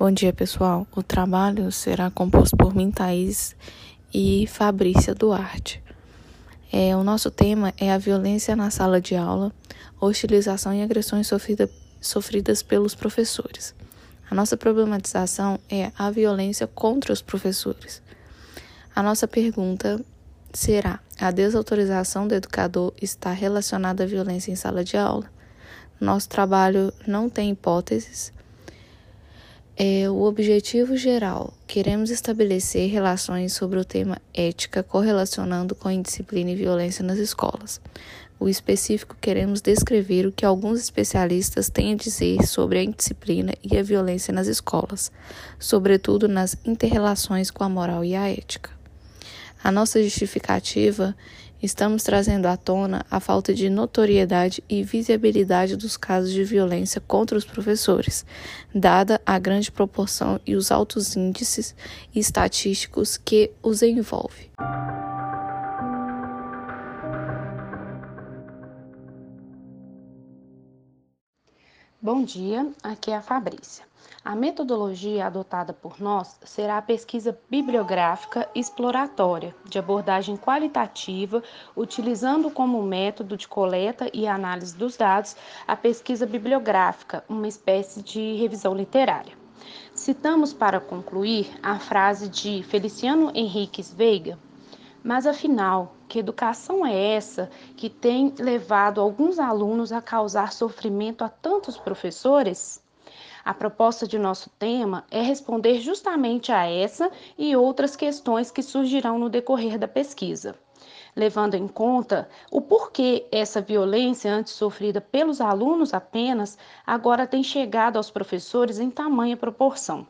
Bom dia, pessoal. O trabalho será composto por mim, Thaís e Fabrícia Duarte. É, o nosso tema é a violência na sala de aula, hostilização e agressões sofrida, sofridas pelos professores. A nossa problematização é a violência contra os professores. A nossa pergunta será: a desautorização do educador está relacionada à violência em sala de aula? Nosso trabalho não tem hipóteses é o objetivo geral. Queremos estabelecer relações sobre o tema ética correlacionando com a indisciplina e violência nas escolas. O específico, queremos descrever o que alguns especialistas têm a dizer sobre a indisciplina e a violência nas escolas, sobretudo nas interrelações com a moral e a ética. A nossa justificativa estamos trazendo à tona a falta de notoriedade e visibilidade dos casos de violência contra os professores, dada a grande proporção e os altos índices estatísticos que os envolve. Bom dia, aqui é a Fabrícia. A metodologia adotada por nós será a pesquisa bibliográfica exploratória, de abordagem qualitativa, utilizando como método de coleta e análise dos dados a pesquisa bibliográfica, uma espécie de revisão literária. Citamos para concluir a frase de Feliciano Henriques Veiga, mas afinal, que educação é essa que tem levado alguns alunos a causar sofrimento a tantos professores? A proposta de nosso tema é responder justamente a essa e outras questões que surgirão no decorrer da pesquisa, levando em conta o porquê essa violência antes sofrida pelos alunos apenas agora tem chegado aos professores em tamanha proporção.